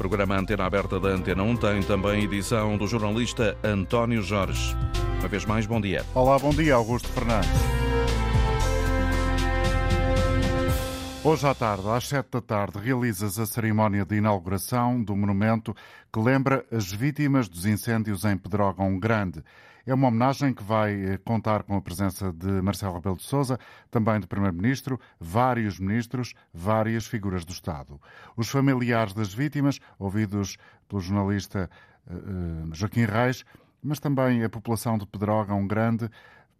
Programa Antena Aberta da Antena 1 tem também edição do jornalista António Jorge. Uma vez mais, bom dia. Olá, bom dia, Augusto Fernandes. Hoje à tarde, às sete da tarde, realizas a cerimónia de inauguração do monumento que lembra as vítimas dos incêndios em Pedrógão Grande. É uma homenagem que vai eh, contar com a presença de Marcelo Rebelo de Sousa, também do Primeiro-Ministro, vários ministros, várias figuras do Estado. Os familiares das vítimas, ouvidos pelo jornalista uh, Joaquim Reis, mas também a população de Pedrógão Grande,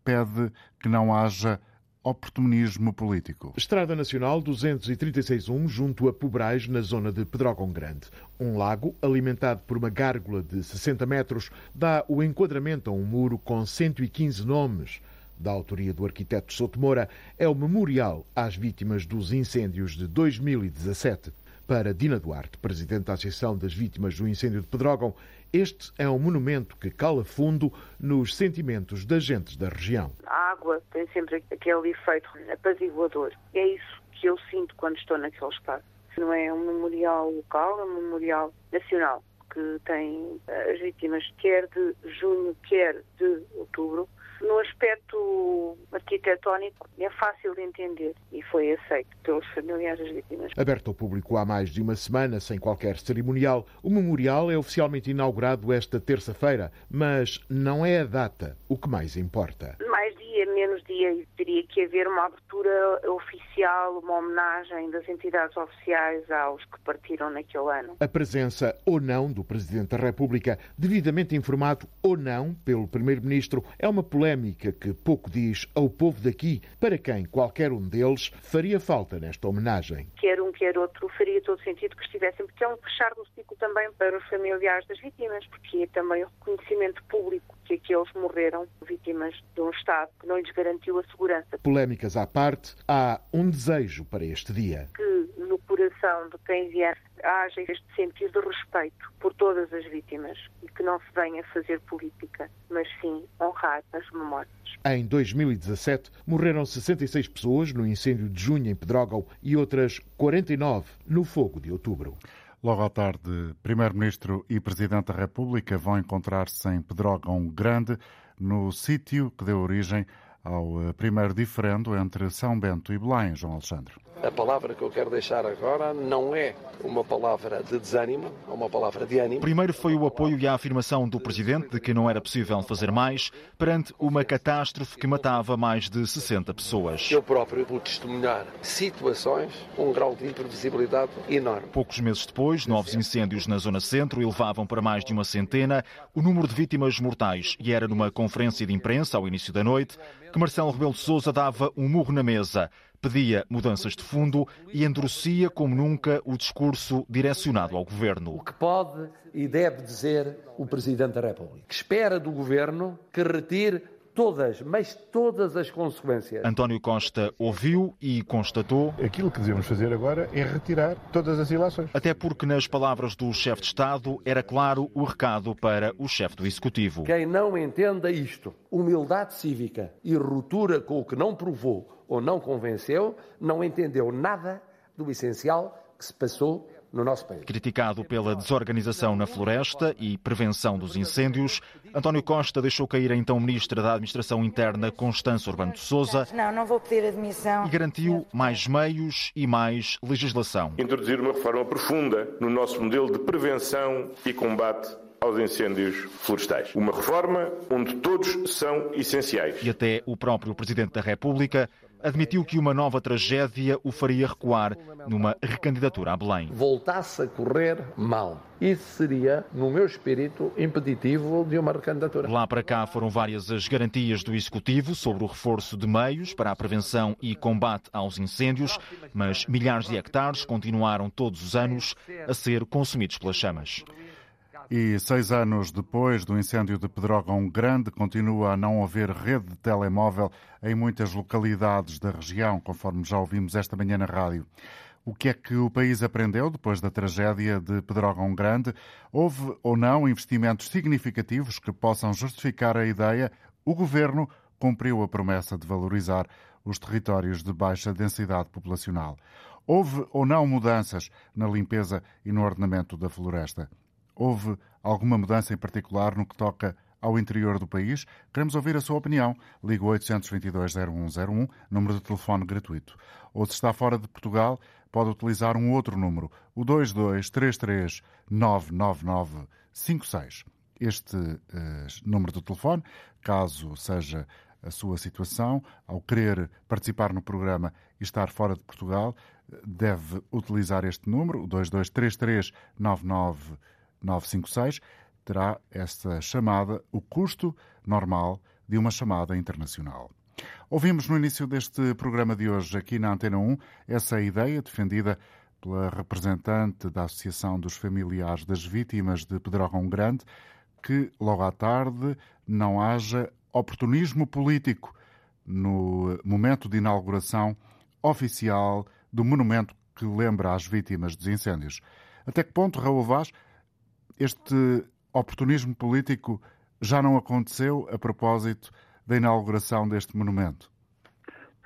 pede que não haja oportunismo político. Estrada Nacional 236-1, junto a Pobrais, na zona de Pedrógão Grande. Um lago, alimentado por uma gárgula de 60 metros, dá o enquadramento a um muro com 115 nomes. Da autoria do arquiteto Souto Moura, é o memorial às vítimas dos incêndios de 2017. Para Dina Duarte, presidente da Associação das Vítimas do Incêndio de Pedrógão, este é um monumento que cala fundo nos sentimentos das gentes da região. A água tem sempre aquele efeito apaziguador. É isso que eu sinto quando estou naquele espaço. Não é um memorial local, é um memorial nacional que tem eh, as vítimas quer de junho, quer de outubro, no aspecto arquitetónico é fácil de entender e foi aceito pelos familiares das vítimas. Aberto ao público há mais de uma semana, sem qualquer cerimonial, o memorial é oficialmente inaugurado esta terça-feira, mas não é a data o que mais importa. Mais menos dia, teria que haver uma abertura oficial, uma homenagem das entidades oficiais aos que partiram naquele ano. A presença ou não do Presidente da República, devidamente informado ou não pelo Primeiro-Ministro, é uma polémica que pouco diz ao povo daqui, para quem qualquer um deles faria falta nesta homenagem. Quer um, quer outro, faria todo sentido que estivessem, porque é um fechar do ciclo também para os familiares das vítimas, porque é também o reconhecimento público que aqueles morreram vítimas de um Estado que não lhes garantiu a segurança. Polémicas à parte, há um desejo para este dia. Que no coração de quem vier haja este sentido de respeito por todas as vítimas e que não se venha fazer política, mas sim honrar as memórias. Em 2017, morreram 66 pessoas no incêndio de junho em Pedrógão e outras 49 no fogo de outubro. Logo à tarde, Primeiro-Ministro e Presidente da República vão encontrar-se em Pedrógão Grande, no sítio que deu origem ao eh, primeiro diferendo entre São Bento e Belém, João Alexandre. A palavra que eu quero deixar agora não é uma palavra de desânimo, é uma palavra de ânimo. Primeiro foi o apoio e a afirmação do Presidente de que não era possível fazer mais perante uma catástrofe que matava mais de 60 pessoas. Eu próprio pude testemunhar situações com um grau de imprevisibilidade enorme. Poucos meses depois, novos incêndios na Zona Centro elevavam para mais de uma centena o número de vítimas mortais e era numa conferência de imprensa ao início da noite que Marcelo Rebelo de Sousa dava um murro na mesa pedia mudanças de fundo e endurecia como nunca o discurso direcionado ao governo. O que pode e deve dizer o Presidente da República? Que espera do governo que retire todas, mas todas as consequências. António Costa ouviu e constatou. Aquilo que devemos fazer agora é retirar todas as ilações. Até porque, nas palavras do chefe de Estado, era claro o recado para o chefe do Executivo. Quem não entenda isto, humildade cívica e ruptura com o que não provou ou não convenceu, não entendeu nada do essencial que se passou no nosso país. Criticado pela desorganização na floresta e prevenção dos incêndios, António Costa deixou cair a então Ministra da Administração Interna, Constança Urbano de Souza. Não, não vou pedir admissão. E garantiu mais meios e mais legislação. Introduzir uma reforma profunda no nosso modelo de prevenção e combate aos incêndios florestais. Uma reforma onde todos são essenciais. E até o próprio Presidente da República admitiu que uma nova tragédia o faria recuar numa recandidatura a Belém. Voltasse a correr mal. Isso seria, no meu espírito, impeditivo de uma recandidatura. Lá para cá foram várias as garantias do Executivo sobre o reforço de meios para a prevenção e combate aos incêndios, mas milhares de hectares continuaram todos os anos a ser consumidos pelas chamas. E seis anos depois do incêndio de Pedrógão Grande, continua a não haver rede de telemóvel em muitas localidades da região, conforme já ouvimos esta manhã na rádio. O que é que o país aprendeu depois da tragédia de Pedrógão Grande? Houve ou não investimentos significativos que possam justificar a ideia? O governo cumpriu a promessa de valorizar os territórios de baixa densidade populacional. Houve ou não mudanças na limpeza e no ordenamento da floresta? Houve alguma mudança em particular no que toca ao interior do país? Queremos ouvir a sua opinião. Ligue 822-0101, número de telefone gratuito. Ou se está fora de Portugal, pode utilizar um outro número, o 2233-99956. Este uh, número de telefone, caso seja a sua situação, ao querer participar no programa e estar fora de Portugal, deve utilizar este número, o 2233 99956 terá esta chamada o custo normal de uma chamada internacional. Ouvimos no início deste programa de hoje, aqui na Antena 1, essa ideia defendida pela representante da Associação dos Familiares das Vítimas de Pedrógão Grande, que logo à tarde não haja oportunismo político no momento de inauguração oficial do monumento que lembra as vítimas dos incêndios. Até que ponto, Raul Vaz, este oportunismo político já não aconteceu a propósito da inauguração deste monumento?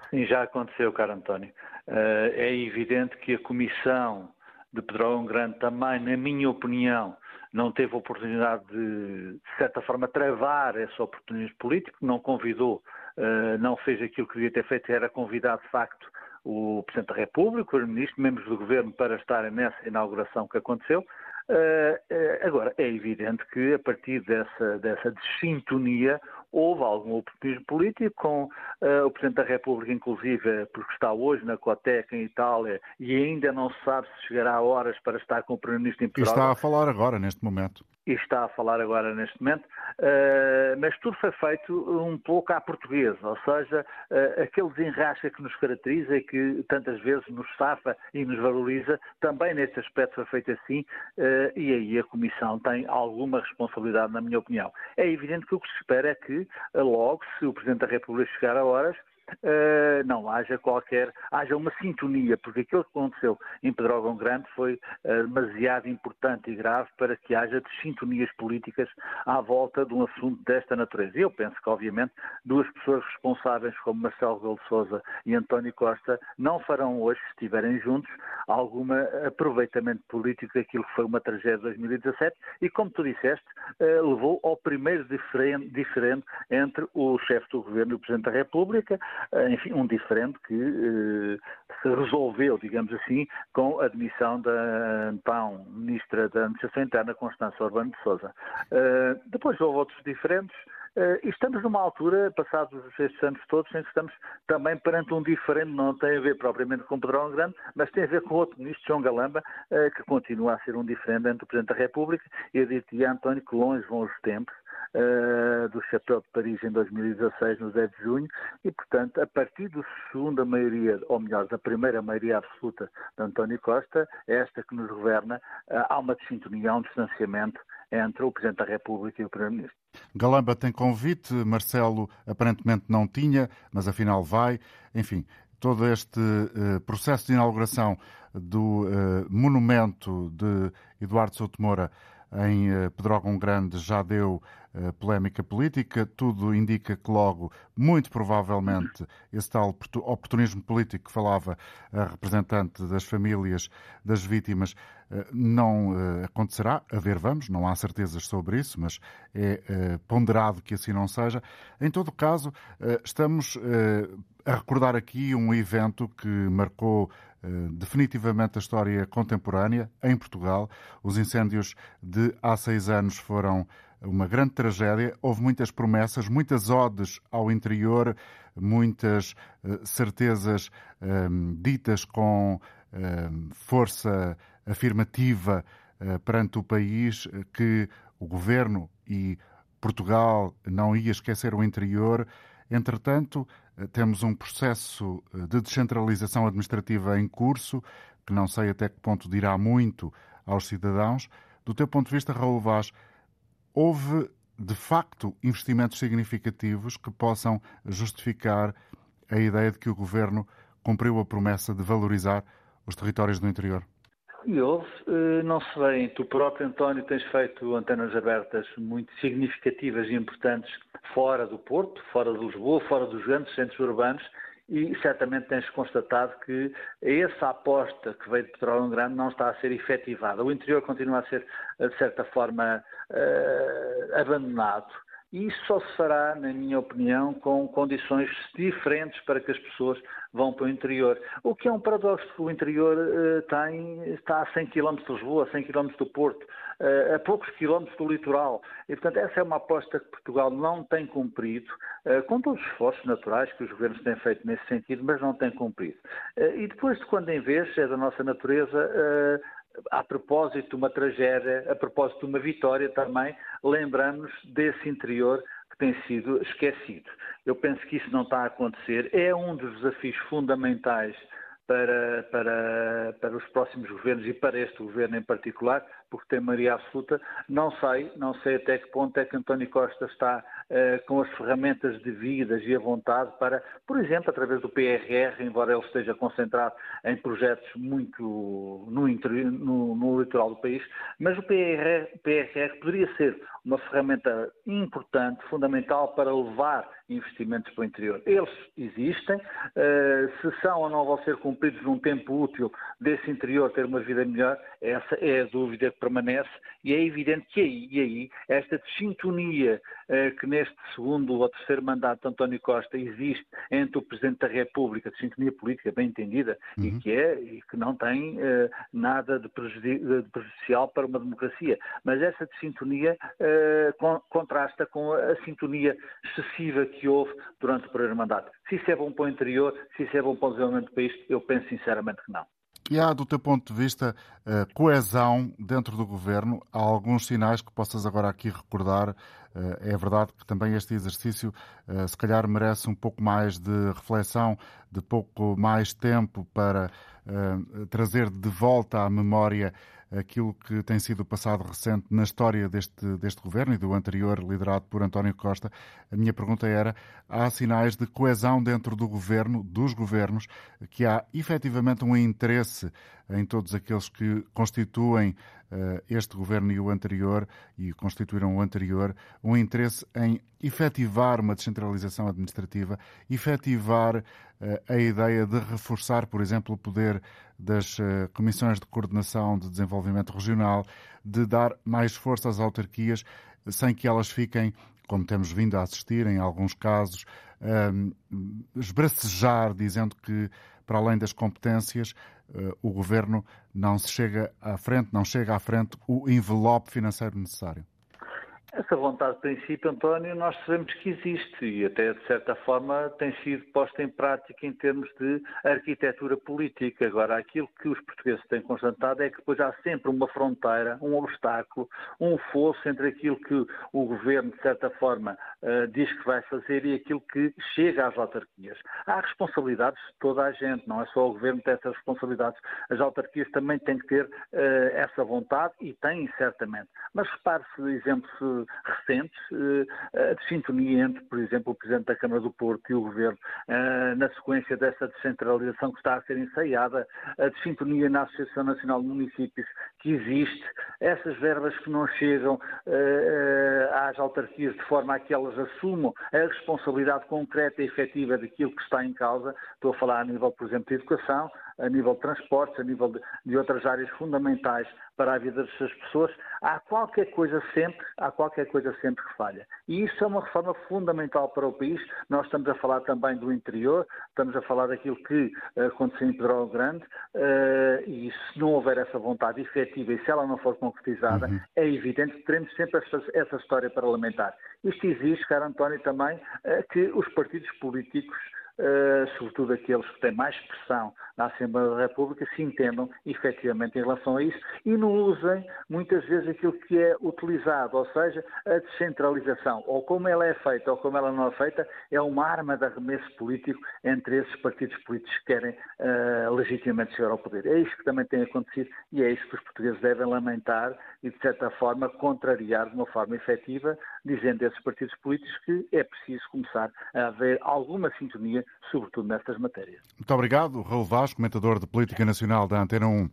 Sim, já aconteceu, caro António. Eh, é evidente que a Comissão de Pedrógão Grande também, na minha opinião, não teve oportunidade de, de certa forma, travar esse oportunismo político, não convidou, eh, não fez aquilo que devia ter feito, era convidar, de facto, o Presidente da República, os ministros, membros do Governo para estarem nessa inauguração que aconteceu. Uh, uh, agora, é evidente que a partir dessa, dessa desintonia houve algum oportunismo político com uh, o Presidente da República, inclusive, porque está hoje na Coteca, em Itália, e ainda não se sabe se chegará a horas para estar com o Primeiro-Ministro em Portugal. E está a falar agora, neste momento e está a falar agora neste momento, uh, mas tudo foi feito um pouco à portuguesa, ou seja, uh, aquele desenrasca que nos caracteriza e que tantas vezes nos safa e nos valoriza, também neste aspecto foi feito assim, uh, e aí a Comissão tem alguma responsabilidade, na minha opinião. É evidente que o que se espera é que, logo, se o Presidente da República chegar a horas, uh, não haja qualquer, haja uma sintonia, porque aquilo que aconteceu em Pedrógão Grande foi uh, demasiado importante e grave para que haja sintonias políticas à volta de um assunto desta natureza. Eu penso que, obviamente, duas pessoas responsáveis como Marcelo Rebelo Sousa e António Costa não farão hoje, se estiverem juntos, algum aproveitamento político daquilo que foi uma tragédia de 2017 e, como tu disseste, uh, levou ao primeiro diferente, diferente entre o chefe do governo e o Presidente da República, enfim, um diferente que eh, se resolveu, digamos assim, com a admissão da então Ministra da Administração Interna, Constância Urbano de Sousa. Eh, depois houve outros diferentes, Uh, e estamos numa altura, passados estes anos todos, em que estamos também perante um diferente, não tem a ver propriamente com Pedro Grande, mas tem a ver com outro ministro, João Galamba, uh, que continua a ser um diferente entre o Presidente da República e eu diria, António, que longe vão os tempos uh, do Chapéu de Paris em 2016, no 10 de junho, e, portanto, a partir da segunda maioria, ou melhor, da primeira maioria absoluta de António Costa, é esta que nos governa, uh, há uma desintonia, um distanciamento entre o Presidente da República e o Primeiro-Ministro. Galamba tem convite, Marcelo aparentemente não tinha, mas afinal vai. Enfim, todo este uh, processo de inauguração do monumento de Eduardo Souto Moura em uh, Pedrógão Grande já deu polémica política. Tudo indica que logo, muito provavelmente, esse tal oportunismo político que falava a representante das famílias das vítimas eh, não eh, acontecerá. A ver, vamos, não há certezas sobre isso, mas é eh, ponderado que assim não seja. Em todo caso, estamos a recordar aqui um evento que marcou definitivamente a história contemporânea em Portugal. Os incêndios de há seis anos foram uma grande tragédia. Houve muitas promessas, muitas odes ao interior, muitas certezas ditas com força afirmativa uh, perante o país que o governo e Portugal não ia esquecer o interior. Entretanto, temos um processo de descentralização administrativa em curso, que não sei até que ponto dirá muito aos cidadãos. Do teu ponto de vista, Raul Vaz, houve de facto investimentos significativos que possam justificar a ideia de que o governo cumpriu a promessa de valorizar os territórios do interior? E houve, eh, não se vê, tu próprio, António, tens feito antenas abertas muito significativas e importantes fora do Porto, fora de Lisboa, fora dos grandes centros urbanos, e certamente tens constatado que essa aposta que veio de Petróleo Grande não está a ser efetivada. O interior continua a ser, de certa forma, uh, abandonado. E isso só se fará, na minha opinião, com condições diferentes para que as pessoas vão para o interior. O que é um paradoxo, o interior uh, tem, está a 100 km de Lisboa, a 100 km do Porto, uh, a poucos quilómetros do litoral. E, portanto, essa é uma aposta que Portugal não tem cumprido, uh, com todos os esforços naturais que os governos têm feito nesse sentido, mas não tem cumprido. e depois de quando em vez, é da nossa natureza, a propósito de uma tragédia, a propósito de uma vitória também, lembramos desse interior que tem sido esquecido. Eu penso que isso não está a acontecer. É um dos desafios fundamentais para, para, para os próximos governos e para este governo em particular, porque tem maioria absoluta. Não sei, não sei até que ponto é que António Costa está uh, com as ferramentas devidas e a vontade para, por exemplo, através do PRR, embora ele esteja concentrado em projetos muito no, no, no litoral do país, mas o PRR, PRR poderia ser uma ferramenta importante, fundamental para levar investimentos para o interior. Eles existem, uh, se são ou não vão ser cumpridos num tempo útil desse interior ter uma vida melhor, essa é a dúvida que permanece e é evidente que aí, e aí esta sintonia uh, que neste segundo ou terceiro mandato de António Costa existe entre o Presidente da República, de sintonia política bem entendida, uhum. e que é e que não tem uh, nada de, prejudicial para uma democracia, mas essa sintonia con contrasta com a sintonia excessiva que houve durante o primeiro mandato. Se isso é bom para o interior, se isso é bom para o desenvolvimento do país, eu penso sinceramente que não. E há, do teu ponto de vista, eh, coesão dentro do governo? Há alguns sinais que possas agora aqui recordar? Eh, é verdade que também este exercício, eh, se calhar, merece um pouco mais de reflexão, de pouco mais tempo para trazer de volta à memória aquilo que tem sido o passado recente na história deste, deste governo e do anterior, liderado por António Costa. A minha pergunta era: há sinais de coesão dentro do governo, dos governos, que há efetivamente um interesse em todos aqueles que constituem este governo e o anterior, e constituíram o anterior, um interesse em efetivar uma descentralização administrativa, efetivar uh, a ideia de reforçar, por exemplo, o poder das uh, comissões de coordenação de desenvolvimento regional, de dar mais força às autarquias, sem que elas fiquem como temos vindo a assistir em alguns casos, um, esbracejar, dizendo que, para além das competências, o governo não se chega à frente, não chega à frente o envelope financeiro necessário. Essa vontade de princípio, António, nós sabemos que existe e até de certa forma tem sido posta em prática em termos de arquitetura política. Agora, aquilo que os portugueses têm constatado é que depois há sempre uma fronteira, um obstáculo, um fosso entre aquilo que o governo, de certa forma, uh, diz que vai fazer e aquilo que chega às autarquias. Há responsabilidades de toda a gente, não é só o governo que tem essas responsabilidades. As autarquias também têm que ter uh, essa vontade e têm, certamente. Mas repare-se, exemplo, recentes eh, de sintonia entre, por exemplo, o Presidente da Câmara do Porto e o Governo, eh, na sequência dessa descentralização que está a ser ensaiada, a de sintonia na Associação Nacional de Municípios que existe, essas verbas que não chegam eh, às autarquias de forma a que elas assumam a responsabilidade concreta e efetiva daquilo que está em causa. Estou a falar a nível, por exemplo, de educação, a nível de transportes, a nível de, de outras áreas fundamentais para a vida das pessoas, há qualquer coisa sempre, há qualquer coisa sempre que falha. E isso é uma reforma fundamental para o país. Nós estamos a falar também do interior, estamos a falar daquilo que uh, aconteceu em Pedro Grande, uh, e se não houver essa vontade efetiva e se ela não for concretizada, uhum. é evidente que teremos sempre essa, essa história parlamentar. Isto exige, caro António, também uh, que os partidos políticos Uh, sobretudo aqueles que têm mais pressão na Assembleia da República, se entendam efetivamente em relação a isso e não usem muitas vezes aquilo que é utilizado, ou seja, a descentralização, ou como ela é feita ou como ela não é feita, é uma arma de arremesso político entre esses partidos políticos que querem uh, legitimamente chegar ao poder. É isso que também tem acontecido e é isso que os portugueses devem lamentar e, de certa forma, contrariar de uma forma efetiva, dizendo a esses partidos políticos que é preciso começar a haver alguma sintonia sobretudo nestas matérias. Muito obrigado, Raul Vaz, comentador de Política Nacional da Antena 1.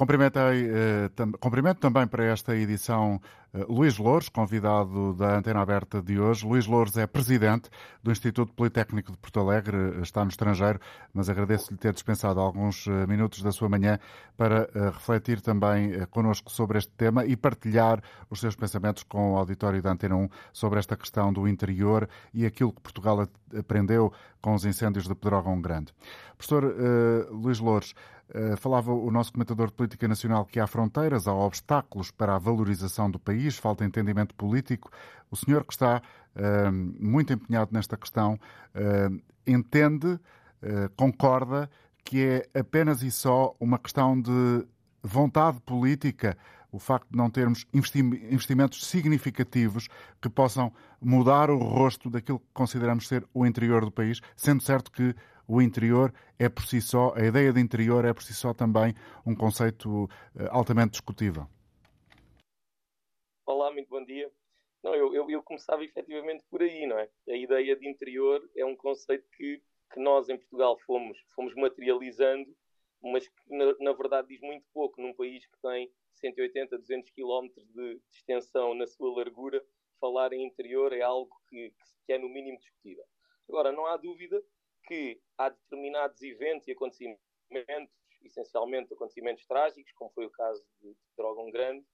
Cumprimentei, eh, tam, cumprimento também para esta edição eh, Luís Louros, convidado da Antena Aberta de hoje. Luís Louros é presidente do Instituto Politécnico de Porto Alegre, está no estrangeiro, mas agradeço-lhe ter dispensado alguns eh, minutos da sua manhã para eh, refletir também eh, connosco sobre este tema e partilhar os seus pensamentos com o auditório da Antena 1 sobre esta questão do interior e aquilo que Portugal aprendeu com os incêndios de Pedrógão Grande. Professor Luís Louros, falava o nosso comentador de política nacional que há fronteiras, há obstáculos para a valorização do país, falta entendimento político. O senhor que está uh, muito empenhado nesta questão entende, concorda que é apenas e só uma questão de vontade política o facto de não termos investimentos significativos que possam mudar o rosto daquilo que consideramos ser o interior do país, sendo certo que o interior é por si só, a ideia de interior é por si só também um conceito eh, altamente discutível. Olá, muito bom dia. Não, eu, eu, eu começava efetivamente por aí, não é? A ideia de interior é um conceito que, que nós em Portugal fomos, fomos materializando, mas que na, na verdade diz muito pouco num país que tem 180, 200 quilómetros de extensão na sua largura, falar em interior é algo que, que é no mínimo discutível. Agora, não há dúvida que há determinados eventos e acontecimentos, essencialmente acontecimentos trágicos, como foi o caso de Drogão Grande,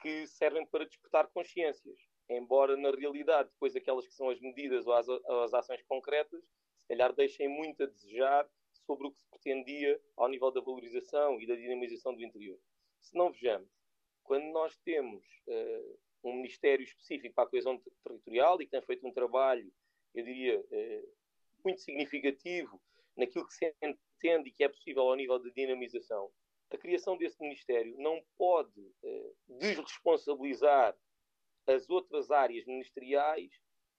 que servem para despertar consciências. Embora, na realidade, depois aquelas que são as medidas ou as, as ações concretas, se calhar deixem muito a desejar sobre o que se pretendia ao nível da valorização e da dinamização do interior. Se não vejamos, quando nós temos uh, um Ministério específico para a coesão territorial e que tem feito um trabalho, eu diria, uh, muito significativo naquilo que se entende e que é possível ao nível de dinamização, a criação desse Ministério não pode uh, desresponsabilizar as outras áreas ministeriais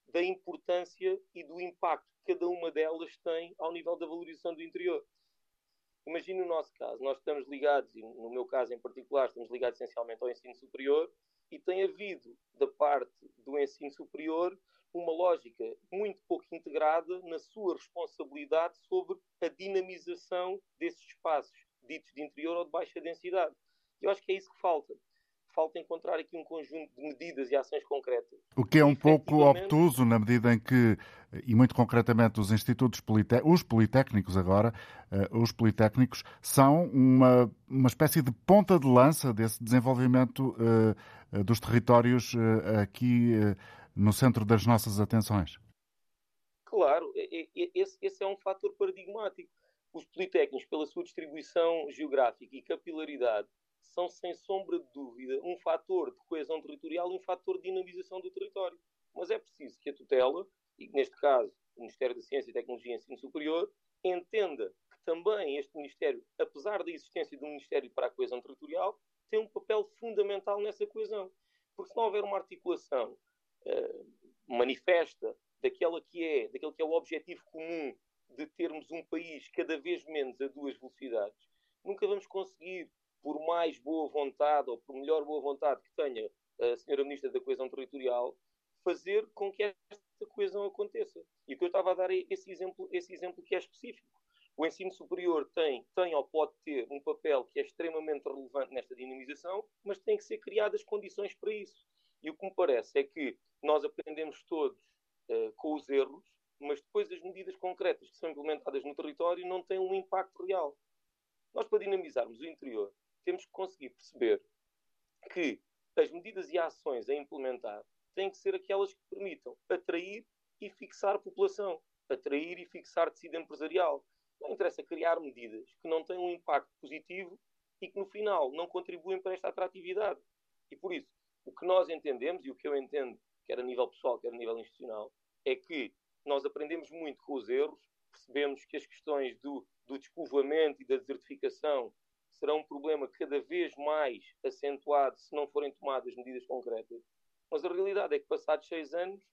da importância e do impacto que cada uma delas tem ao nível da valorização do interior. Imagine o nosso caso, nós estamos ligados, e no meu caso em particular, estamos ligados essencialmente ao ensino superior, e tem havido, da parte do ensino superior, uma lógica muito pouco integrada na sua responsabilidade sobre a dinamização desses espaços ditos de interior ou de baixa densidade. E eu acho que é isso que falta falta encontrar aqui um conjunto de medidas e ações concretas. O que é um pouco obtuso na medida em que, e muito concretamente, os institutos os politécnicos agora, uh, os politécnicos são uma, uma espécie de ponta de lança desse desenvolvimento uh, dos territórios uh, aqui no centro das nossas atenções. Claro, esse, esse é um fator paradigmático. Os politécnicos, pela sua distribuição geográfica e capilaridade, são, sem sombra de dúvida, um fator de coesão territorial e um fator de dinamização do território. Mas é preciso que a tutela, e neste caso o Ministério da Ciência, Tecnologia e Ensino Superior, entenda que também este Ministério, apesar da existência de um Ministério para a Coesão Territorial, tem um papel fundamental nessa coesão. Porque se não houver uma articulação manifesta daquela que é, daquele que é o objetivo comum de termos um país cada vez menos a duas velocidades, nunca vamos conseguir por mais boa vontade ou por melhor boa vontade que tenha a Senhora Ministra da Coesão Territorial, fazer com que esta coesão aconteça. E que eu estava a dar é esse exemplo, esse exemplo que é específico. O ensino superior tem, tem ou pode ter um papel que é extremamente relevante nesta dinamização, mas tem que ser criadas condições para isso. E o que me parece é que nós aprendemos todos uh, com os erros, mas depois as medidas concretas que são implementadas no território não têm um impacto real. Nós, para dinamizarmos o interior, temos que conseguir perceber que as medidas e ações a implementar têm que ser aquelas que permitam atrair e fixar população, atrair e fixar tecido empresarial. Não interessa criar medidas que não têm um impacto positivo e que no final não contribuem para esta atratividade. E por isso, o que nós entendemos e o que eu entendo, quer a nível pessoal, quer a nível institucional, é que nós aprendemos muito com os erros, percebemos que as questões do, do despovoamento e da desertificação será um problema cada vez mais acentuado se não forem tomadas medidas concretas. Mas a realidade é que, passados seis anos,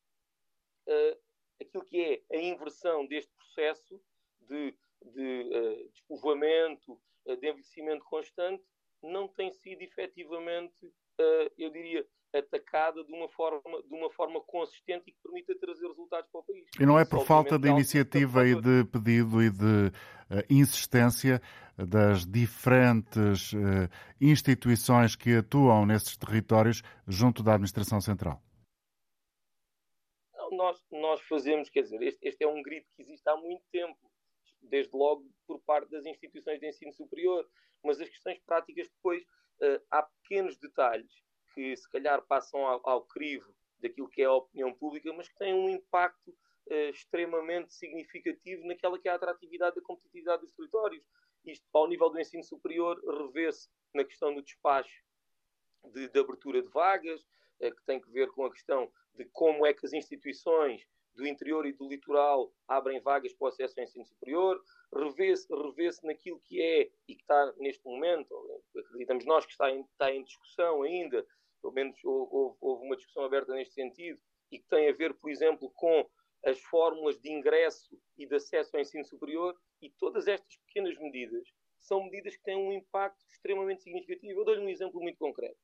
uh, aquilo que é a inversão deste processo de, de uh, despovoamento, uh, de envelhecimento constante, não tem sido efetivamente, eu diria, atacada de uma forma, de uma forma consistente e que permita trazer resultados para o país. E não é por falta de iniciativa e de pedido e de uh, insistência das diferentes uh, instituições que atuam nesses territórios junto da Administração Central? Nós, nós fazemos, quer dizer, este, este é um grito que existe há muito tempo, desde logo por parte das instituições de ensino superior, mas as questões práticas depois, uh, há pequenos detalhes que se calhar passam ao, ao crivo daquilo que é a opinião pública, mas que têm um impacto uh, extremamente significativo naquela que é a atratividade da competitividade dos territórios. Isto, ao nível do ensino superior, revê-se na questão do despacho de, de abertura de vagas, uh, que tem que ver com a questão de como é que as instituições do interior e do litoral abrem vagas para o acesso ao ensino superior, revê-se revê naquilo que é e que está neste momento, acreditamos nós que está em, está em discussão ainda, pelo menos houve, houve uma discussão aberta neste sentido, e que tem a ver, por exemplo, com as fórmulas de ingresso e de acesso ao ensino superior, e todas estas pequenas medidas são medidas que têm um impacto extremamente significativo. Eu dou-lhe um exemplo muito concreto.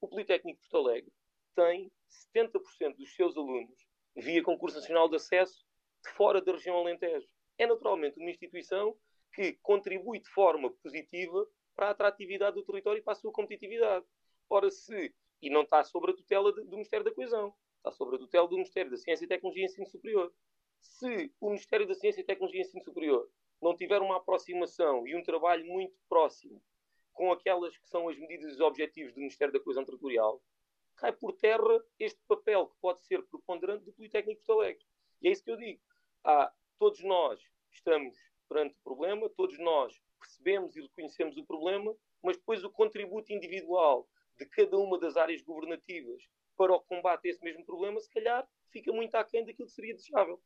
O Politécnico de Porto Alegre tem 70% dos seus alunos via concurso nacional de acesso de fora da região Alentejo. É naturalmente uma instituição que contribui de forma positiva para a atratividade do território e para a sua competitividade. Ora, se e não está sob a tutela do Ministério da Coesão, está sob a tutela do Ministério da Ciência, Tecnologia e Ensino Superior. Se o Ministério da Ciência, Tecnologia e Ensino Superior não tiver uma aproximação e um trabalho muito próximo com aquelas que são as medidas e os objetivos do Ministério da Coesão Territorial, cai por terra este papel que pode ser preponderante do Politécnico de Porto Alegre. E é isso que eu digo. Ah, todos nós estamos perante o problema, todos nós percebemos e reconhecemos o problema, mas depois o contributo individual de cada uma das áreas governativas para o combate a esse mesmo problema, se calhar fica muito aquém daquilo que seria desejável.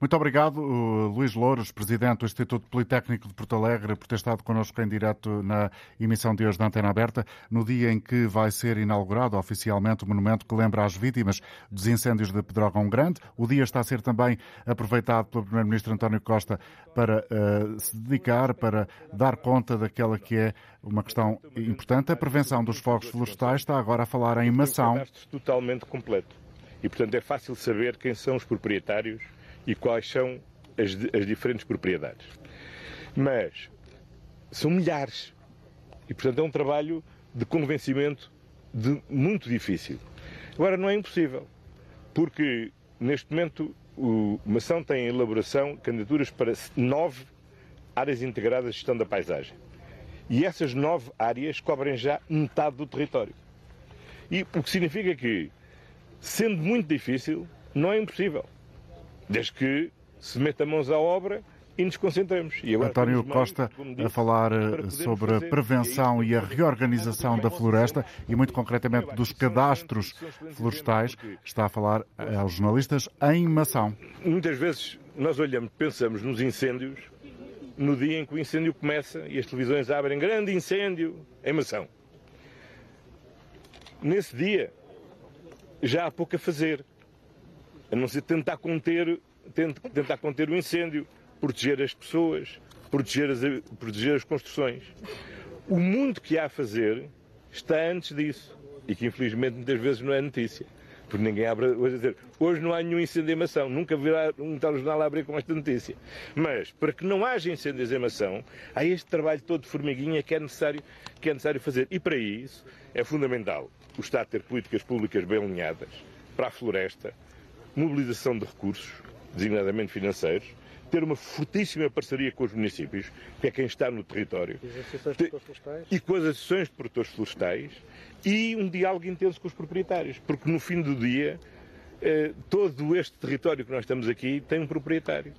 Muito obrigado, Luís Louros, Presidente do Instituto Politécnico de Porto Alegre, por ter estado connosco em direto na emissão de hoje da Antena Aberta, no dia em que vai ser inaugurado oficialmente o monumento que lembra as vítimas dos incêndios de Pedrógão Grande. O dia está a ser também aproveitado pelo Primeiro-Ministro António Costa para uh, se dedicar, para dar conta daquela que é uma questão importante. A prevenção dos fogos florestais está agora a falar em mação. totalmente completo. E, portanto, é fácil saber quem são os proprietários e quais são as, as diferentes propriedades. Mas são milhares. E, portanto, é um trabalho de convencimento de, muito difícil. Agora, não é impossível, porque neste momento o Mação tem em elaboração candidaturas para nove áreas integradas de gestão da paisagem. E essas nove áreas cobrem já metade do território. E o que significa que, sendo muito difícil, não é impossível desde que se meta mãos à obra e nos concentremos. E agora António Costa disse, a falar eh, sobre a prevenção e, a reorganização da floresta e muito concretamente dos cadastros florestais. Está a falar eh, aos jornalistas em Mação. Muitas vezes nós olhamos, pensamos nos incêndios no dia em que o incêndio começa e as televisões abrem grande incêndio em Mação. Nesse dia já há pouco a fazer a não ser tentar conter, tentar conter o incêndio, proteger as pessoas, proteger as, proteger as construções. O mundo que há a fazer está antes disso e que infelizmente muitas vezes não é notícia. Porque ninguém abre hoje dizer, hoje não há nenhum incêndio em mação, nunca virá um tal jornal a abrir com esta notícia. Mas, para que não haja incêndios em mação, há este trabalho todo de formiguinha que é necessário, que é necessário fazer. E para isso é fundamental o Estado ter políticas públicas bem alinhadas para a floresta, mobilização de recursos, designadamente financeiros, ter uma fortíssima parceria com os municípios, que é quem está no território, e com as associações de produtores florestais, e um diálogo intenso com os proprietários, porque no fim do dia, eh, todo este território que nós estamos aqui tem um proprietário.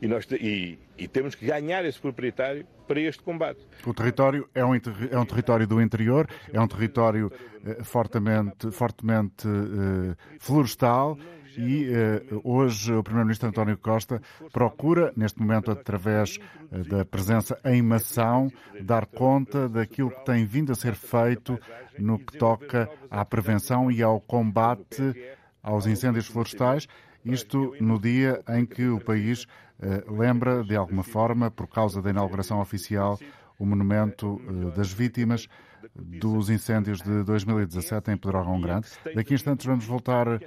E, nós, e, e, temos que ganhar esse proprietário para este combate. O território é um, é um território do interior, é um território eh, fortemente, fortemente eh, florestal e uh, hoje o Primeiro-Ministro António Costa procura, neste momento, através uh, da presença em Mação, dar conta daquilo que tem vindo a ser feito no que toca à prevenção e ao combate aos incêndios florestais. Isto no dia em que o país uh, lembra, de alguma forma, por causa da inauguração oficial, o monumento das vítimas dos incêndios de 2017 em Pedrógão Grande. Daqui a instantes vamos voltar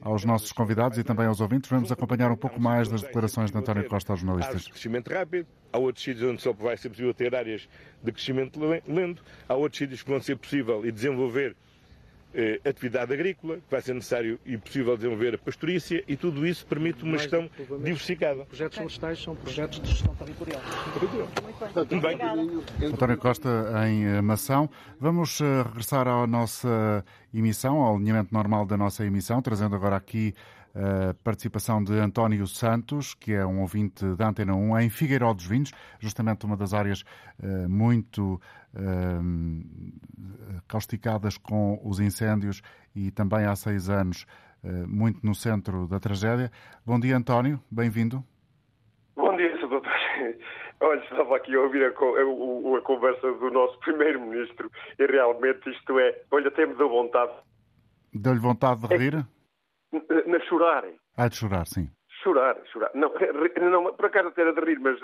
aos nossos convidados e também aos ouvintes. Vamos acompanhar um pouco mais das declarações de António Costa aos jornalistas. Há crescimento rápido, há outros sítios onde só vai ser possível ter áreas de crescimento lento, há outros sítios que vão ser possível e desenvolver eh, atividade agrícola, que vai ser necessário e possível desenvolver a pastorícia e tudo isso permite uma gestão diversificada. Projetos florestais são projetos de gestão territorial. Bem. António Costa em eh, Mação. Vamos eh, regressar à nossa emissão, ao alinhamento normal da nossa emissão, trazendo agora aqui a participação de António Santos, que é um ouvinte da Antena 1, em Figueiró dos Vinhos, justamente uma das áreas muito causticadas com os incêndios e também há seis anos uh, muito no centro da tragédia. Bom dia, António, bem-vindo. Bom dia, Sr. Doutor. Olha, estava aqui a ouvir a, a, a conversa do nosso Primeiro-Ministro e realmente isto é. Olha, temos a vontade. Deu-lhe vontade de rir? É na chorar. Ah, de chorar, sim. Chorar, chorar. Não, não por acaso até era de rir, mas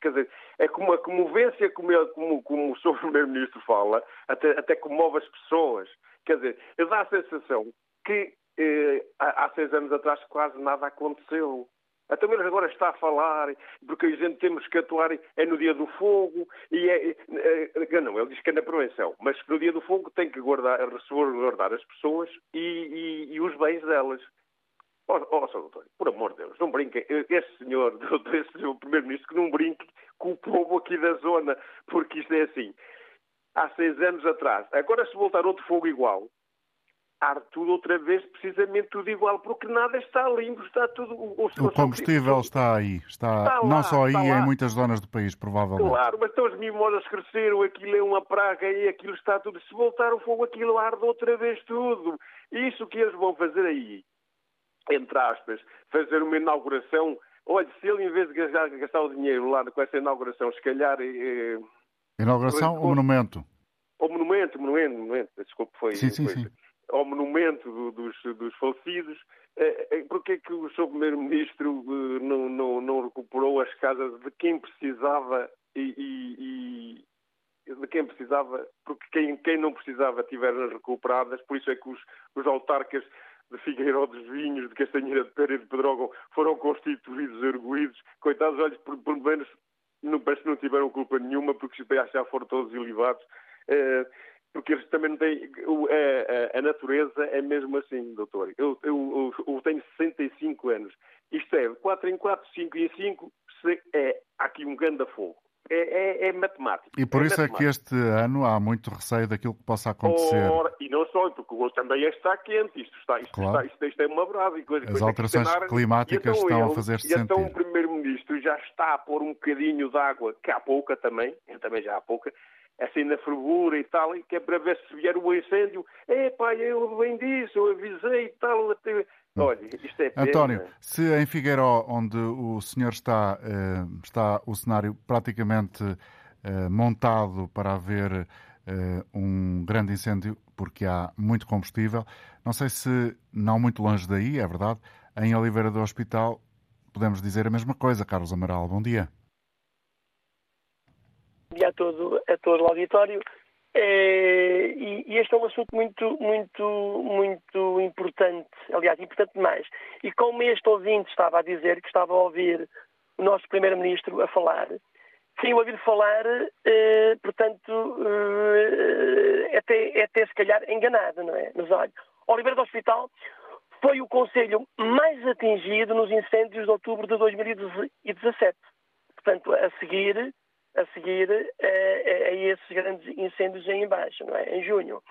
quer dizer, é como a comovência como, ele, como, como o Sr. Primeiro-Ministro fala, até, até comove as pessoas. Quer dizer, dá a sensação que eh, há, seis anos atrás quase nada aconteceu. Até mesmo agora está a falar, porque a gente temos que atuar é no dia do fogo, e é, é, não, ele diz que é na prevenção, mas no dia do fogo tem que guardar, guardar as pessoas e, e, e os bens delas. Ó, oh, oh, Sr. Doutor, por amor de Deus, não brinquem. Esse senhor, esse senhor Primeiro-Ministro, que não brinque com o povo aqui da zona, porque isto é assim. Há seis anos atrás. Agora, se voltar outro fogo igual, arde tudo outra vez, precisamente tudo igual, porque nada está limpo, está tudo. O, o combustível está aí, está, está lá, não só aí, em muitas zonas do país, provavelmente. Claro, mas então as mimosas cresceram, aquilo é uma praga e aquilo está tudo. Se voltar o fogo, aquilo arde outra vez tudo. Isso que eles vão fazer aí, entre aspas, fazer uma inauguração. Olha, se ele em vez de gastar, gastar o dinheiro lá com essa inauguração, se calhar. Eh, inauguração ou monumento? O monumento, monumento, monumento, desculpe, foi. Sim, sim, foi, sim ao monumento do, dos, dos falecidos, eh, eh, porque é que o Sr. Primeiro-Ministro eh, não, não, não, recuperou as casas de quem precisava e, e, e, de quem precisava, porque quem, quem não precisava tiveram recuperadas, por isso é que os, os autarcas de Figueiró dos Vinhos, de Castanheira de Pera e de Pedrógão foram constituídos, erguidos, coitados, olhos, por, por menos, não, parece que não tiveram culpa nenhuma, porque já foram todos elevados. Uh, porque eles também não têm. A, a, a, natureza é mesmo assim, doutor. Eu, eu, eu, tenho 65 anos. Isto é, 4 em 4, 5 em 5, é, há aqui um grande fogo. É, é, é, matemática. E por é isso é que este ano há muito receio daquilo que possa acontecer. Ora, e não só, porque hoje também está quente. Isto, está, isto, claro. está, isto, isto é uma brava. E coisa, As coisa alterações climáticas então estão ele, a fazer-se sentir. E então o Primeiro-Ministro já está a pôr um bocadinho de água, que há pouca também, também já há pouca, assim na fervura e tal, e que é para ver se vier o incêndio. É pá, eu bem disso, eu avisei e tal. Até... Hum. Olha, isto é pena. António, se em Figueiró, onde o senhor está, eh, está o cenário praticamente eh, montado para haver eh, um grande incêndio, porque há muito combustível, não sei se, não muito longe daí, é verdade, em Oliveira do Hospital, podemos dizer a mesma coisa. Carlos Amaral, bom dia dia a todo, a todo o auditório. É, e, e, este é um assunto muito, muito, muito importante, aliás, importante demais. E como este ouvinte estava a dizer, que estava a ouvir o nosso Primeiro-Ministro a falar, sem ouvir falar, eh, portanto, eh, até, até se calhar enganado, não é? Mas olha, Oliveira do Hospital foi o conselho mais atingido nos incêndios de outubro de 2017. Portanto, a seguir a seguir a, a, a esses grandes incêndios em embaixo, não é? Em junho.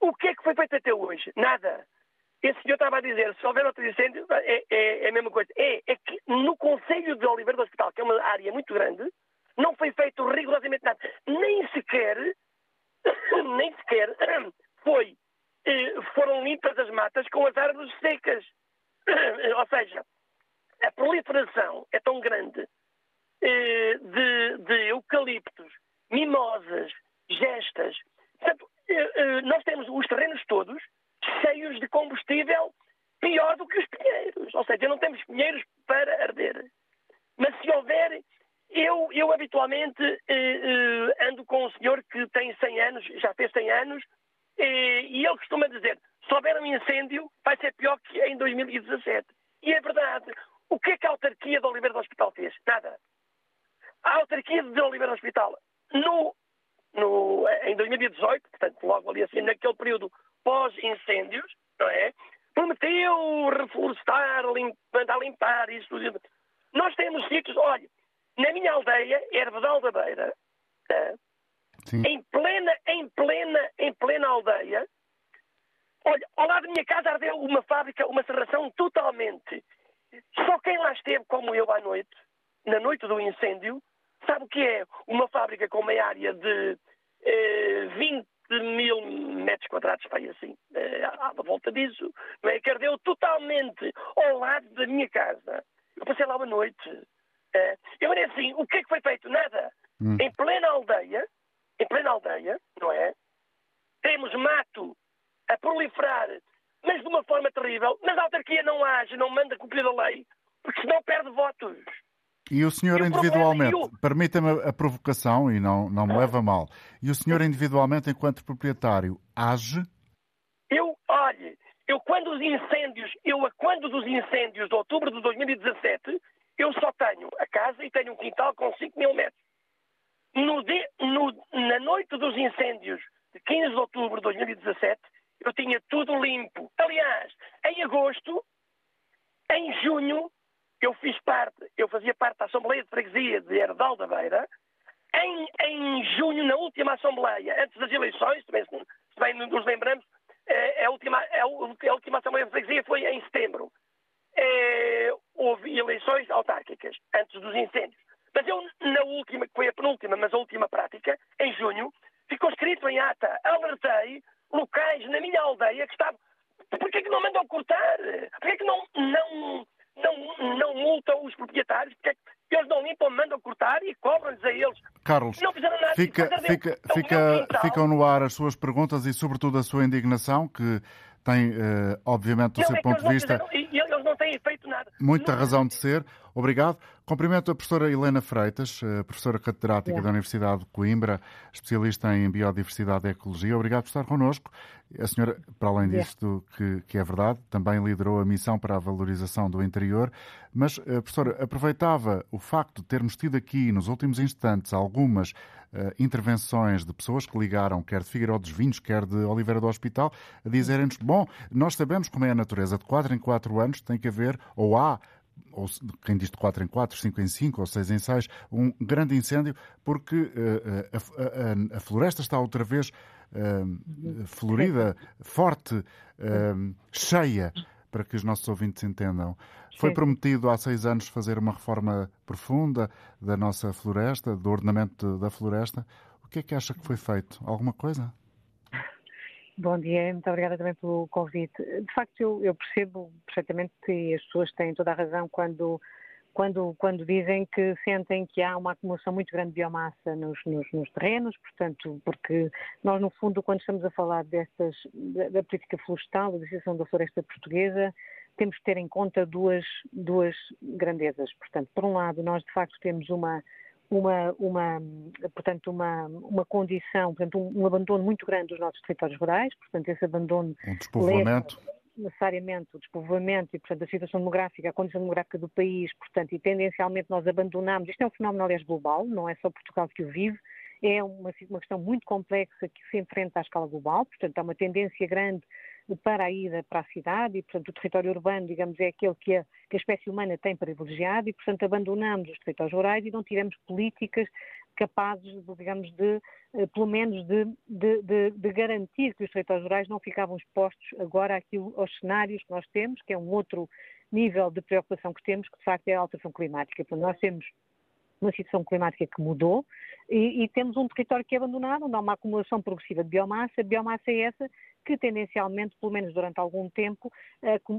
O que é que foi feito até hoje? Nada. Esse senhor estava a dizer, se houver outro incêndio, é, é, é a mesma coisa. É, é que no Conselho de Oliveira do Hospital, que é uma área muito grande, não foi feito rigorosamente nada. Nem sequer, nem sequer foi, eh, foram limpas as matas com as árvores secas. Ou seja, a proliferação é tão grande eh, de, de eucaliptos, mimosas, gestas. Portanto, eh, eh, nós temos os terrenos todos cheios de combustível pior do que os pinheiros. Ou seja, não temos pinheiros para arder. Mas se houver, eu, eu habitualmente eh, ando com um senhor que tem 100 anos, já fez 100 anos, eh, e ele costuma dizer: se houver um incêndio, vai ser pior que em 2017. E é verdade. O que é que a autarquia de Oliveira do Hospital fez? Nada. A autarquia de Oliveira Hospital, no, no, em 2018, portanto, logo ali assim, naquele período pós-incêndios, não é? Prometeu reflorestar, lim, mandar limpar isso tudo. Nós temos sítios, olha, na minha aldeia, Herbedal da Beira, é? em plena, em plena, em plena aldeia, olha, ao lado da minha casa ardeu uma fábrica, uma serração totalmente. Só quem lá esteve, como eu, à noite, na noite do incêndio, sabe o que é uma fábrica com uma área de eh, 20 mil metros quadrados, vai assim, eh, à volta disso, não é? que ardeu totalmente ao lado da minha casa. Eu passei lá uma noite. Eh, eu olhei assim, o que é que foi feito? Nada. Hum. Em plena aldeia, em plena aldeia, não é? Temos mato a proliferar, mas de uma forma terrível. Mas a autarquia não age, não manda cumprir a lei, porque senão perde votos. E o senhor e individualmente, permita-me a provocação e não, não me leva mal, e o senhor individualmente, enquanto proprietário, age? Eu, olhe, eu quando os incêndios, eu quando dos incêndios de outubro de 2017, eu só tenho a casa e tenho um quintal com 5 mil metros. No de, no, na noite dos incêndios de 15 de outubro de 2017, eu tinha tudo limpo. Aliás, em agosto, em junho, eu fiz parte, eu fazia parte da Assembleia de Freguesia de Herdal da Beira. Em, em junho, na última Assembleia, antes das eleições, também, se bem nos lembramos, é a, última, a última Assembleia de Freguesia foi em setembro. É, houve eleições autárquicas antes dos incêndios. Mas eu, na última, que foi a penúltima, mas a última prática, em junho, ficou escrito em ata, alertei locais na minha aldeia que estavam. Porquê que não mandam cortar? Porquê que não, não, não, não multam os proprietários? Porquê que eles não limpam, mandam cortar e cobram-lhes a eles? Carlos, não fica, fica, fica, ficam no ar as suas perguntas e, sobretudo, a sua indignação, que tem, uh, obviamente, do não, seu é ponto de vista. Fizeram, e eles não têm feito nada. Muita razão de ser. Obrigado. Cumprimento a professora Helena Freitas, eh, professora catedrática da Universidade de Coimbra, especialista em Biodiversidade e Ecologia. Obrigado por estar connosco. A senhora, para além disto, que, que é verdade, também liderou a missão para a valorização do interior. Mas, eh, professora, aproveitava o facto de termos tido aqui, nos últimos instantes, algumas Uh, intervenções de pessoas que ligaram, quer de Figueiredo dos Vinhos, quer de Oliveira do Hospital, a dizerem-nos: bom, nós sabemos como é a natureza, de 4 em 4 anos tem que haver, ou há ou quem diz de 4 em 4, 5 em 5 ou 6 em 6, um grande incêndio, porque uh, a, a, a, floresta está outra vez uh, florida, forte, uh, cheia, para que os nossos ouvintes entendam. Foi prometido há seis anos fazer uma reforma profunda da nossa floresta, do ordenamento da floresta. O que é que acha que foi feito? Alguma coisa? Bom dia, muito obrigada também pelo convite. De facto, eu, eu, percebo perfeitamente que as pessoas têm toda a razão quando, quando, quando dizem que sentem que há uma acumulação muito grande de biomassa nos, nos, nos terrenos, portanto, porque nós, no fundo, quando estamos a falar destas, da, da política florestal, da decisão da floresta portuguesa, temos que ter em conta duas, duas grandezas. Portanto, por um lado, nós de facto temos uma uma, uma, portanto, uma, uma condição, portanto, um, um, abandono muito grande dos nossos territórios rurais, portanto, esse abandono um despovoamento. necessariamente o despovoamento e, portanto, a situação demográfica, a condição demográfica do país, portanto, e tendencialmente nós abandonamos, isto é um fenómeno, aliás, global, não é só Portugal que o vive, é uma, uma questão muito complexa que se enfrenta à escala global, portanto, há uma tendência grande para a ida para a cidade e, portanto, o território urbano, digamos, é aquele que a, que a espécie humana tem privilegiado e, portanto, abandonamos os territórios rurais e não tivemos políticas capazes, digamos, de, eh, pelo menos, de, de, de, garantir que os territórios rurais não ficavam expostos agora àquilo, aos cenários que nós temos, que é um outro nível de preocupação que temos, que de facto é a alteração climática. Portanto, nós temos uma situação climática que mudou e, e, temos um território que é abandonado, onde há uma acumulação progressiva de biomassa. A biomassa é essa que tendencialmente, pelo menos durante algum tempo,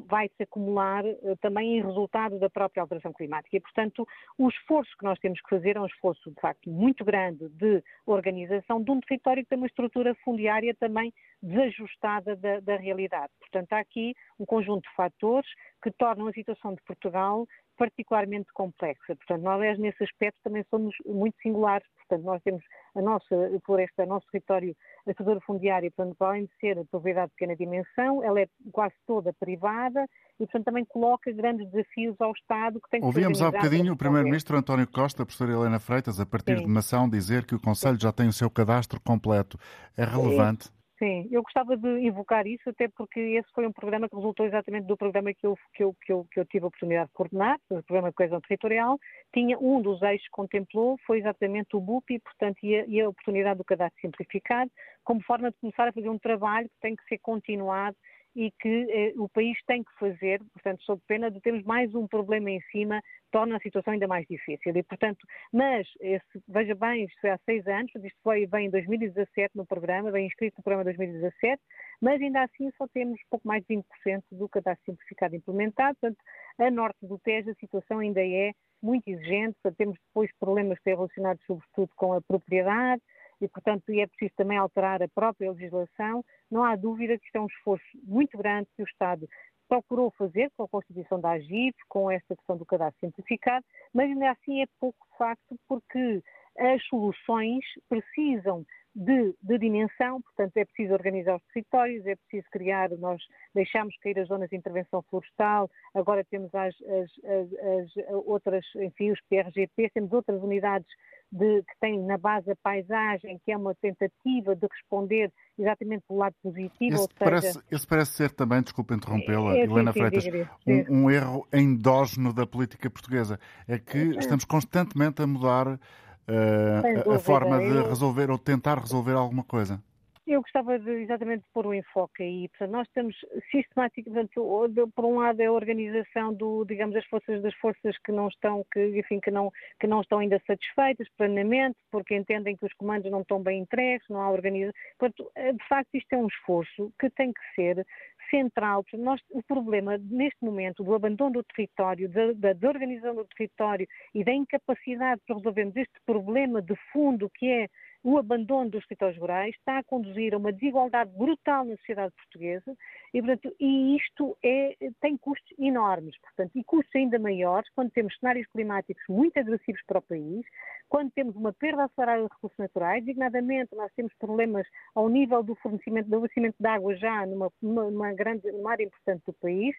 vai se acumular eh, também em resultado da própria alteração climática. E, portanto, o esforço que nós temos que fazer é um esforço, de facto, muito grande de organização de um território que tem uma estrutura fundiária também desajustada da, da realidade. Portanto, há aqui um conjunto de fatores que tornam a situação de Portugal particularmente complexa. Portanto, nós, nesse aspecto, também somos muito singulares. Portanto, nós temos a nossa floresta, o nosso território, a tesoura fundiária, portanto, para além de ser propriedade de pequena dimensão, ela é quase toda privada e, portanto, também coloca grandes desafios ao Estado que tem que Ouvimos há bocadinho o Primeiro-Ministro António Costa, a professora Helena Freitas, a partir Sim. de uma ação, dizer que o Conselho já tem o seu cadastro completo. É relevante? Sim, eu gostava de invocar isso, até porque esse foi um programa que resultou exatamente do programa que eu, que eu, que eu, que eu tive a oportunidade de coordenar, o programa de coesão territorial. Tinha um dos eixos que contemplou, foi exatamente o BUPI, portanto, e a, e a oportunidade do cadastro simplificado, como forma de começar a fazer um trabalho que tem que ser continuado e que eh, o país tem que fazer, portanto, sob pena de termos mais um problema em cima, torna a situação ainda mais difícil. E, portanto, mas, esse, veja bem, isto foi há seis anos, isto foi, vem em 2017 no programa, vem inscrito no programa 2017, mas ainda assim só temos pouco mais de 20% do cadastro simplificado implementado, portanto, a norte do Tejo a situação ainda é muito exigente, portanto, temos depois problemas relacionados sobretudo com a propriedade, e, portanto, é preciso também alterar a própria legislação. Não há dúvida que isto é um esforço muito grande que o Estado procurou fazer com a constituição da AGIP, com esta questão do cadastro simplificado, mas ainda assim é pouco de facto, porque as soluções precisam de, de, dimensão, portanto é preciso organizar os territórios, é preciso criar, nós deixámos cair as zonas de intervenção florestal, agora temos as, as, as, as outras, enfim, os PRGP, temos outras unidades de, que têm na base a paisagem, que é uma tentativa de responder exatamente pelo lado positivo. Esse, parece, seja... esse parece ser também, desculpe interrompê-la, é, Helena sim, Freitas, um, um, erro endógeno da política portuguesa. É que é. estamos constantemente a mudar uh, a forma de resolver ou tentar resolver alguma coisa. Eu gostava de, exatamente de pôr o um enfoque aí. Portanto, nós estamos sistematicamente, por um lado, é a organização do, digamos, das forças das forças que não estão, que, enfim, que não, que não estão ainda satisfeitas plenamente, porque entendem que os comandos não estão bem entregues, não há organização. Portanto, eh, de facto, isto é um esforço que tem que ser central. Nós, o problema, neste momento, do abandono do território, da, da desorganização do território e da incapacidade para resolvermos este problema de fundo que é o abandono dos territórios rurais está a conduzir a uma desigualdade brutal na sociedade portuguesa e, portanto, e isto é, tem custos enormes, portanto, e custos ainda maiores quando temos cenários climáticos muito agressivos para o país, quando temos uma perda acelerada de recursos naturais, designadamente nós temos problemas ao nível do fornecimento, do abastecimento de água já numa, numa, numa grande, numa área importante do país,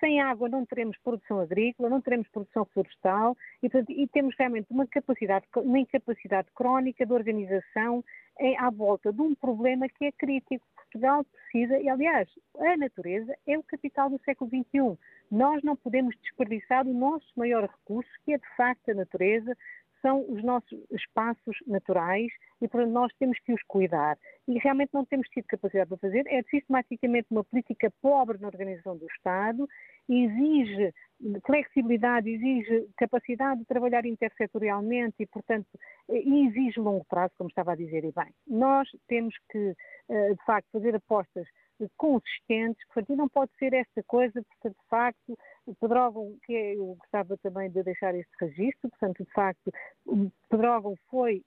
sem água não teremos produção agrícola, não teremos produção florestal e, portanto, e temos realmente uma, capacidade, uma incapacidade crónica de organização em, à volta de um problema que é crítico. Portugal precisa, e aliás, a natureza é o capital do século XXI. Nós não podemos desperdiçar o nosso maior recurso, que é de facto a natureza, são os nossos espaços naturais e, portanto, nós temos que os cuidar. E realmente não temos tido capacidade para fazer. É sistematicamente uma política pobre na organização do Estado, exige flexibilidade, exige capacidade de trabalhar intersetorialmente e, portanto, exige longo prazo, como estava a dizer e bem. Nós temos que, eh, de facto, fazer apostas consistentes, portanto, e não pode ser esta coisa, portanto, de facto, Pedrógão, que é, eu gostava também de deixar este registro, portanto, de facto, Pedrógão foi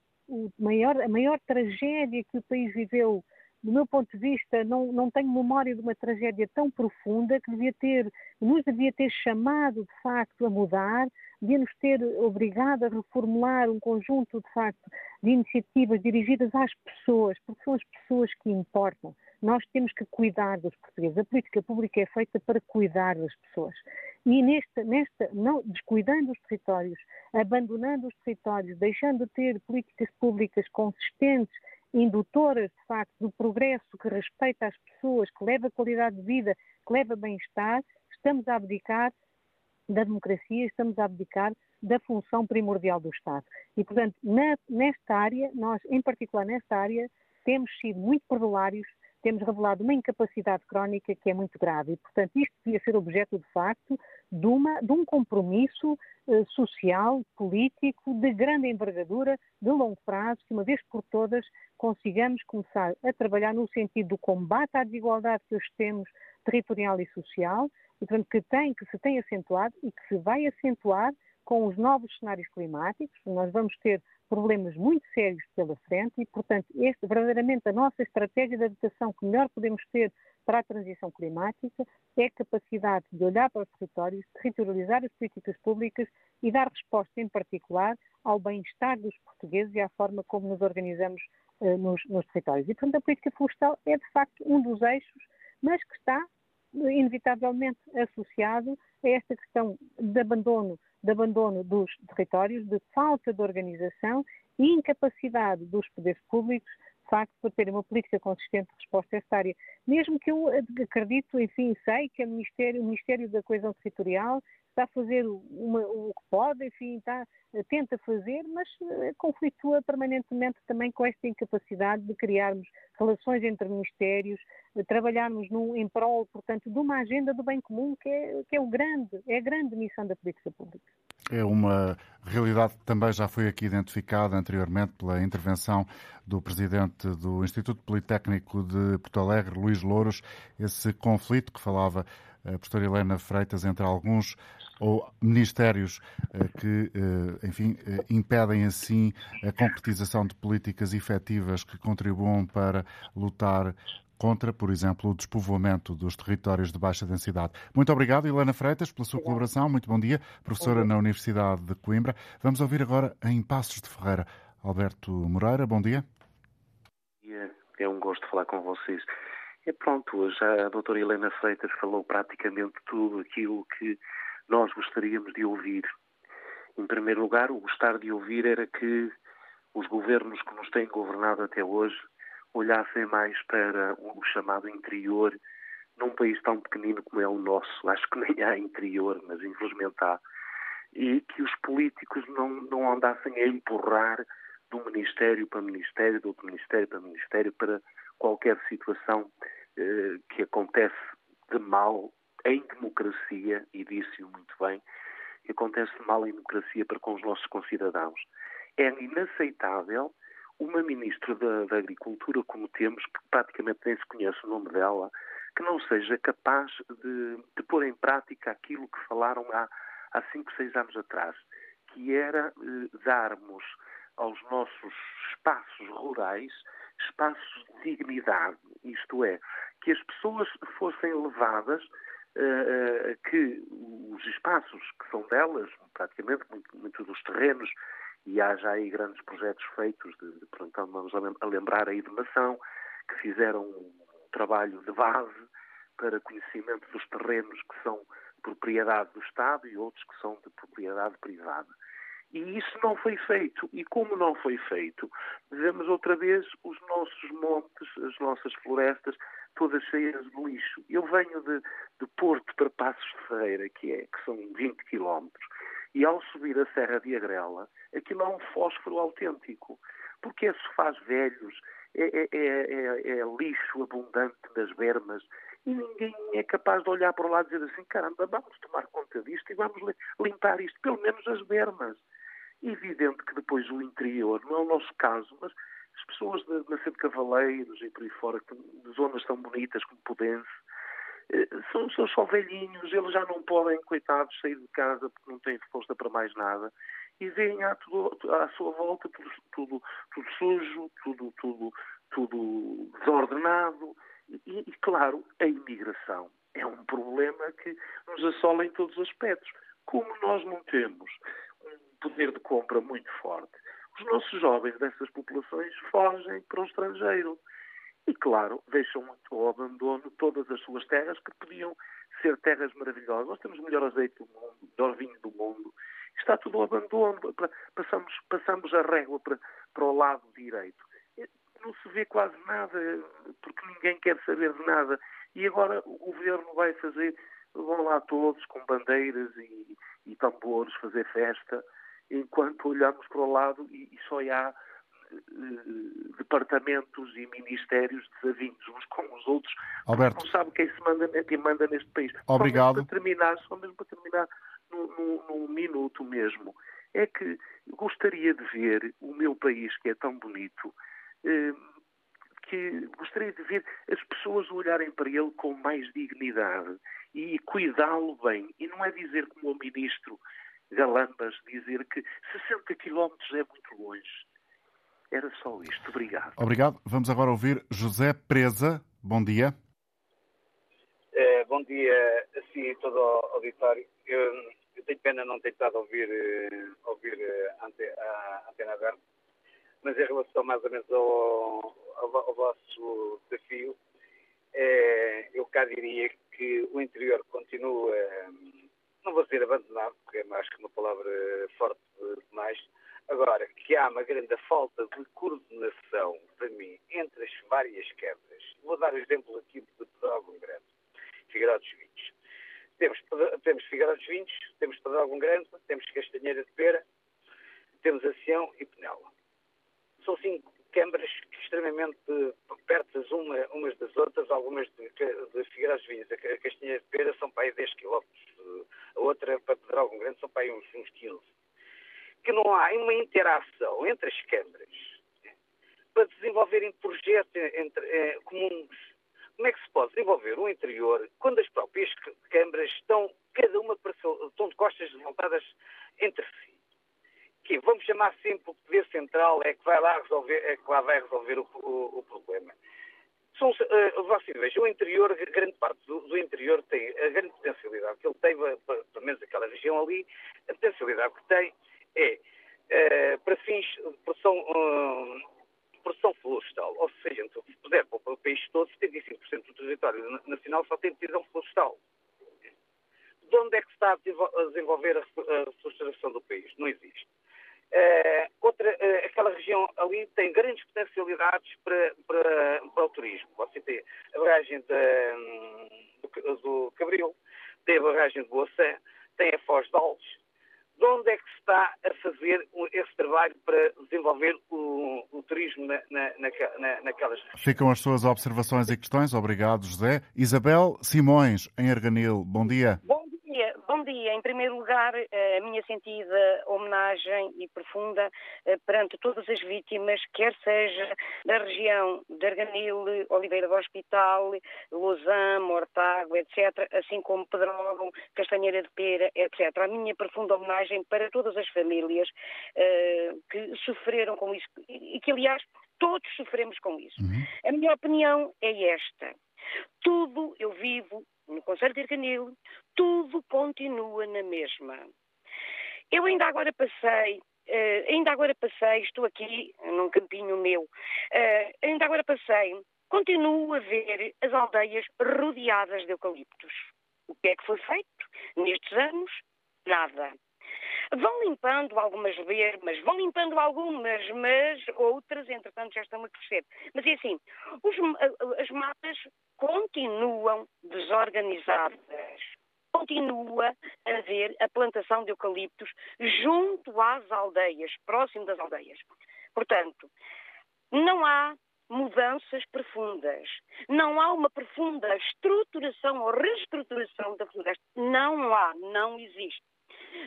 maior, a maior tragédia que o país viveu do meu ponto de vista, não, não tenho memória de uma tragédia tão profunda que devia ter, nos devia ter chamado, de facto, a mudar, devia nos ter obrigado a reformular um conjunto, de facto, de iniciativas dirigidas às pessoas, porque são as pessoas que importam. Nós temos que cuidar dos portugueses. A política pública é feita para cuidar das pessoas. E nesta, nesta não, descuidando os territórios, abandonando os territórios, deixando de ter políticas públicas consistentes, indutoras, de facto, do progresso que respeita as pessoas, que leva qualidade de vida, que leva bem-estar, estamos a abdicar da democracia, estamos a abdicar da função primordial do Estado. E, portanto, na, nesta área, nós, em particular nesta área, temos sido muito perdulários temos revelado uma incapacidade crónica que é muito grave. E, portanto, isto devia ser objeto, de facto, de, uma, de um compromisso eh, social, político, de grande envergadura, de longo prazo, que uma vez por todas consigamos começar a trabalhar no sentido do combate à desigualdade que hoje temos, territorial e social, e, portanto, que, tem, que se tem acentuado e que se vai acentuar com os novos cenários climáticos. Nós vamos ter problemas muito sérios pela frente e, portanto, este, verdadeiramente a nossa estratégia de adaptação que melhor podemos ter para a transição climática é a capacidade de olhar para os territórios, territorializar as políticas públicas e dar resposta, em particular, ao bem-estar dos portugueses e à forma como nos organizamos uh, nos, nos, territórios. E, portanto, a política florestal é, de facto, um dos eixos, mas que está, inevitavelmente, associado a esta questão de abandono, de abandono dos territórios, de falta de organização e incapacidade dos poderes públicos facto, por terem uma política consistente de resposta a esta área. Mesmo que eu acredito, enfim, sei que o Ministério, o Ministério da Coesão Territorial está a fazer uma, o que pode, enfim, está, tenta fazer, mas uh, conflitua permanentemente também com esta incapacidade de criarmos relações entre ministérios, de trabalharmos num, em prol, portanto, de uma agenda do bem comum, que é, que é o grande, é a grande missão da política pública. É uma realidade que também já foi aqui identificada anteriormente pela intervenção do presidente do Instituto Politécnico de Porto Alegre, Luís Louros, esse conflito que falava a professora Helena Freitas entre alguns ou ministérios eh, que, eh, enfim, eh, impedem assim a concretização de políticas efetivas que contribuam para lutar contra, por exemplo, o despovoamento dos territórios de baixa densidade. Muito obrigado, Helena Freitas, pela sua colaboração. Muito bom dia, professora na Universidade de Coimbra. Vamos ouvir agora em Passos de Ferreira. Alberto Moreira, bom dia. É um gosto falar com vocês. É pronto, já a doutora Helena Freitas falou praticamente tudo aquilo que nós gostaríamos de ouvir. Em primeiro lugar, o gostar de ouvir era que os governos que nos têm governado até hoje olhassem mais para o chamado interior num país tão pequenino como é o nosso. Acho que nem há interior, mas infelizmente há. E que os políticos não, não andassem a empurrar um ministério para ministério, de outro ministério para ministério, para qualquer situação eh, que acontece de mal em democracia, e disse-o muito bem, que acontece de mal em democracia para com os nossos concidadãos. É inaceitável uma ministra da, da, Agricultura como temos, que praticamente nem se conhece o nome dela, que não seja capaz de, de pôr em prática aquilo que falaram há, há cinco, seis anos atrás, que era eh, darmos aos nossos espaços rurais espaços de dignidade, isto é, que as pessoas fossem levadas Uh, que os espaços que são delas, praticamente muitos muito dos terrenos e há já aí grandes projetos feitos, de, de, pronto, vamos a lembrar aí de que fizeram um trabalho de base para conhecimento dos terrenos que são propriedade do Estado e outros que são de propriedade privada. E isso não foi feito. E como não foi feito, vemos outra vez os nossos montes, as nossas florestas, todas cheias de lixo. Eu venho de, de Porto para Passos de Ferreira, que, é, que são 20 quilómetros, e ao subir a Serra de Agrela, aquilo é um fósforo autêntico, porque é sofás velhos, é, é, é, é, lixo abundante das bermas, e ninguém é capaz de olhar para o lado e dizer assim, caramba, vamos tomar conta disto e vamos limpar isto, pelo menos as bermas. Evidente que depois o interior, não é o nosso caso, mas as pessoas de Nascente Cavaleiros e por aí fora, de zonas tão bonitas como Pudense, eh, são, são só velhinhos, eles já não podem, coitados, sair de casa porque não têm força para mais nada e veem à, à sua volta tudo, tudo, tudo, sujo, tudo, tudo, tudo desordenado e, e, claro, a imigração é um problema que nos assola em todos os aspectos. Como nós não temos poder de compra muito forte, os nossos jovens dessas populações fogem para o estrangeiro. E, claro, deixam ao abandono todas as suas terras que podiam ser terras maravilhosas. Nós temos o melhor azeite do mundo, o melhor vinho do mundo. Está tudo ao abandono. Passamos, passamos a régua para, para o lado direito. Não se vê quase nada, porque ninguém quer saber de nada. E agora o governo vai fazer, vão lá todos com bandeiras e, e tambores fazer festa enquanto olhamos para o lado e, e só há uh, departamentos e ministérios desavindos uns com os outros. Alberto. Não sabe quem se manda, quem manda neste país. Obrigado. Só mesmo para terminar, só mesmo para terminar num, num, minuto mesmo, é que gostaria de ver o meu país, que é tão bonito, uh, que gostaria de ver as pessoas olharem para ele com mais dignidade e cuidá-lo bem. E não é dizer como o ministro galambas dizer que 60 quilómetros é muito longe. Era só isto. Obrigado. Obrigado. Vamos agora ouvir José Presa. Bom dia. Uh, bom dia a si e todo o auditório. Eu, eu tenho pena não ter estado a ouvir, uh, ouvir uh, ante, a antena aberta, mas em relação mais ou menos ao, ao, ao vosso desafio, eu cá diria que o interior continua, não vou dizer abandonado, porque é mais que uma palavra forte demais, agora, que há uma grande falta de coordenação, para mim, entre as várias quebras. Vou dar o exemplo aqui de Pedrógão Grande, Figueiró dos Vinhos. Temos, temos Figueiró dos Vinhos, temos Pedrógão Grande, temos Castanheira de Pera, temos Acião e Penela. São cinco câmaras extremamente perto uma, umas das outras, algumas de, de Figueiró dos Vinhos. A Castanheira de Pera são para aí 10 km, a outra para Pedrógão Grande são para aí uns, uns 15 que não há uma interação entre as câmaras para desenvolverem projetos entre, eh, comuns. Como é que se pode desenvolver o interior quando as próprias câmaras estão, cada uma estão de costas voltadas entre si? Que vamos chamar sempre o poder central é que vai lá resolver, é que lá vai resolver o, o, o problema. São, uh, vocês vejam, o interior, grande parte do, do, interior tem a grande potencialidade que ele tem, pelo menos aquela região ali, a potencialidade que tem é, uh, para fins de produção, uh, produção florestal. Ou seja, se puder para o país todo, 75% do território nacional só tem decisão florestal. De onde é que se está a desenvolver a reflorestação do país? Não existe. Uh, outra, uh, aquela região ali tem grandes potencialidades para, para, para o turismo. Você tem a barragem de, do, do Cabril, tem a barragem de Boaçã, tem a Foz de Alves, de onde é que se está a fazer esse trabalho para desenvolver o, o turismo na, na, na, naquelas regiões. Ficam as suas observações e questões. Obrigado, José. Isabel Simões, em Arganil. Bom dia. Bom dia. Bom dia. Em primeiro lugar, eh, a minha sentida homenagem e profunda eh, perante todas as vítimas, quer seja da região de Arganil, Oliveira do Hospital, Lausanne, Mortágua, etc., assim como Pedrógão, Castanheira de Pera, etc. A minha profunda homenagem para todas as famílias uh, que sofreram com isso e que, aliás, todos sofremos com isso. Uhum. A minha opinião é esta. Tudo eu vivo no Conselho de Arcanil, tudo continua na mesma. Eu ainda agora passei, uh, ainda agora passei, estou aqui num campinho meu, uh, ainda agora passei, continuo a ver as aldeias rodeadas de eucaliptos. O que é que foi feito nestes anos? Nada. Vão limpando algumas vermas, vão limpando algumas, mas outras, entretanto, já estão a crescer. Mas é assim, os, as matas continuam desorganizadas. Continua a haver a plantação de eucaliptos junto às aldeias, próximo das aldeias. Portanto, não há mudanças profundas. Não há uma profunda estruturação ou reestruturação da floresta. Não há, não existe.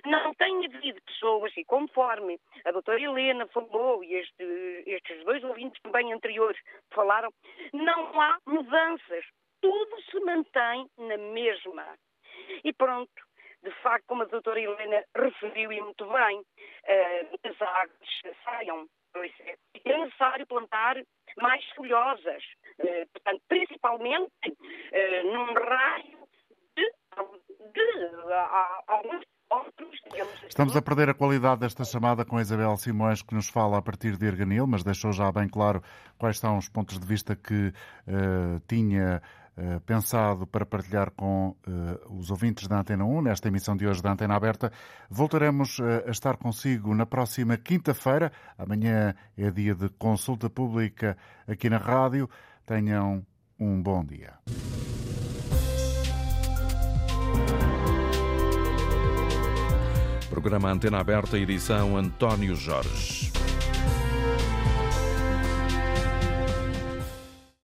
Não tem havido pessoas, e conforme a doutora Helena falou, e este, estes dois ouvintes também anteriores falaram, não há mudanças. Tudo se mantém na mesma. E pronto, de facto, como a doutora Helena referiu e muito bem, uh, as águas saiam. É, é necessário plantar mais folhosas, uh, portanto, principalmente uh, num raio de, de, de, de alguns Estamos a perder a qualidade desta chamada com a Isabel Simões, que nos fala a partir de Erganil, mas deixou já bem claro quais são os pontos de vista que uh, tinha uh, pensado para partilhar com uh, os ouvintes da Antena 1, nesta emissão de hoje da Antena Aberta. Voltaremos a estar consigo na próxima quinta-feira. Amanhã é dia de consulta pública aqui na rádio. Tenham um bom dia. Programa Antena Aberta, edição António Jorge.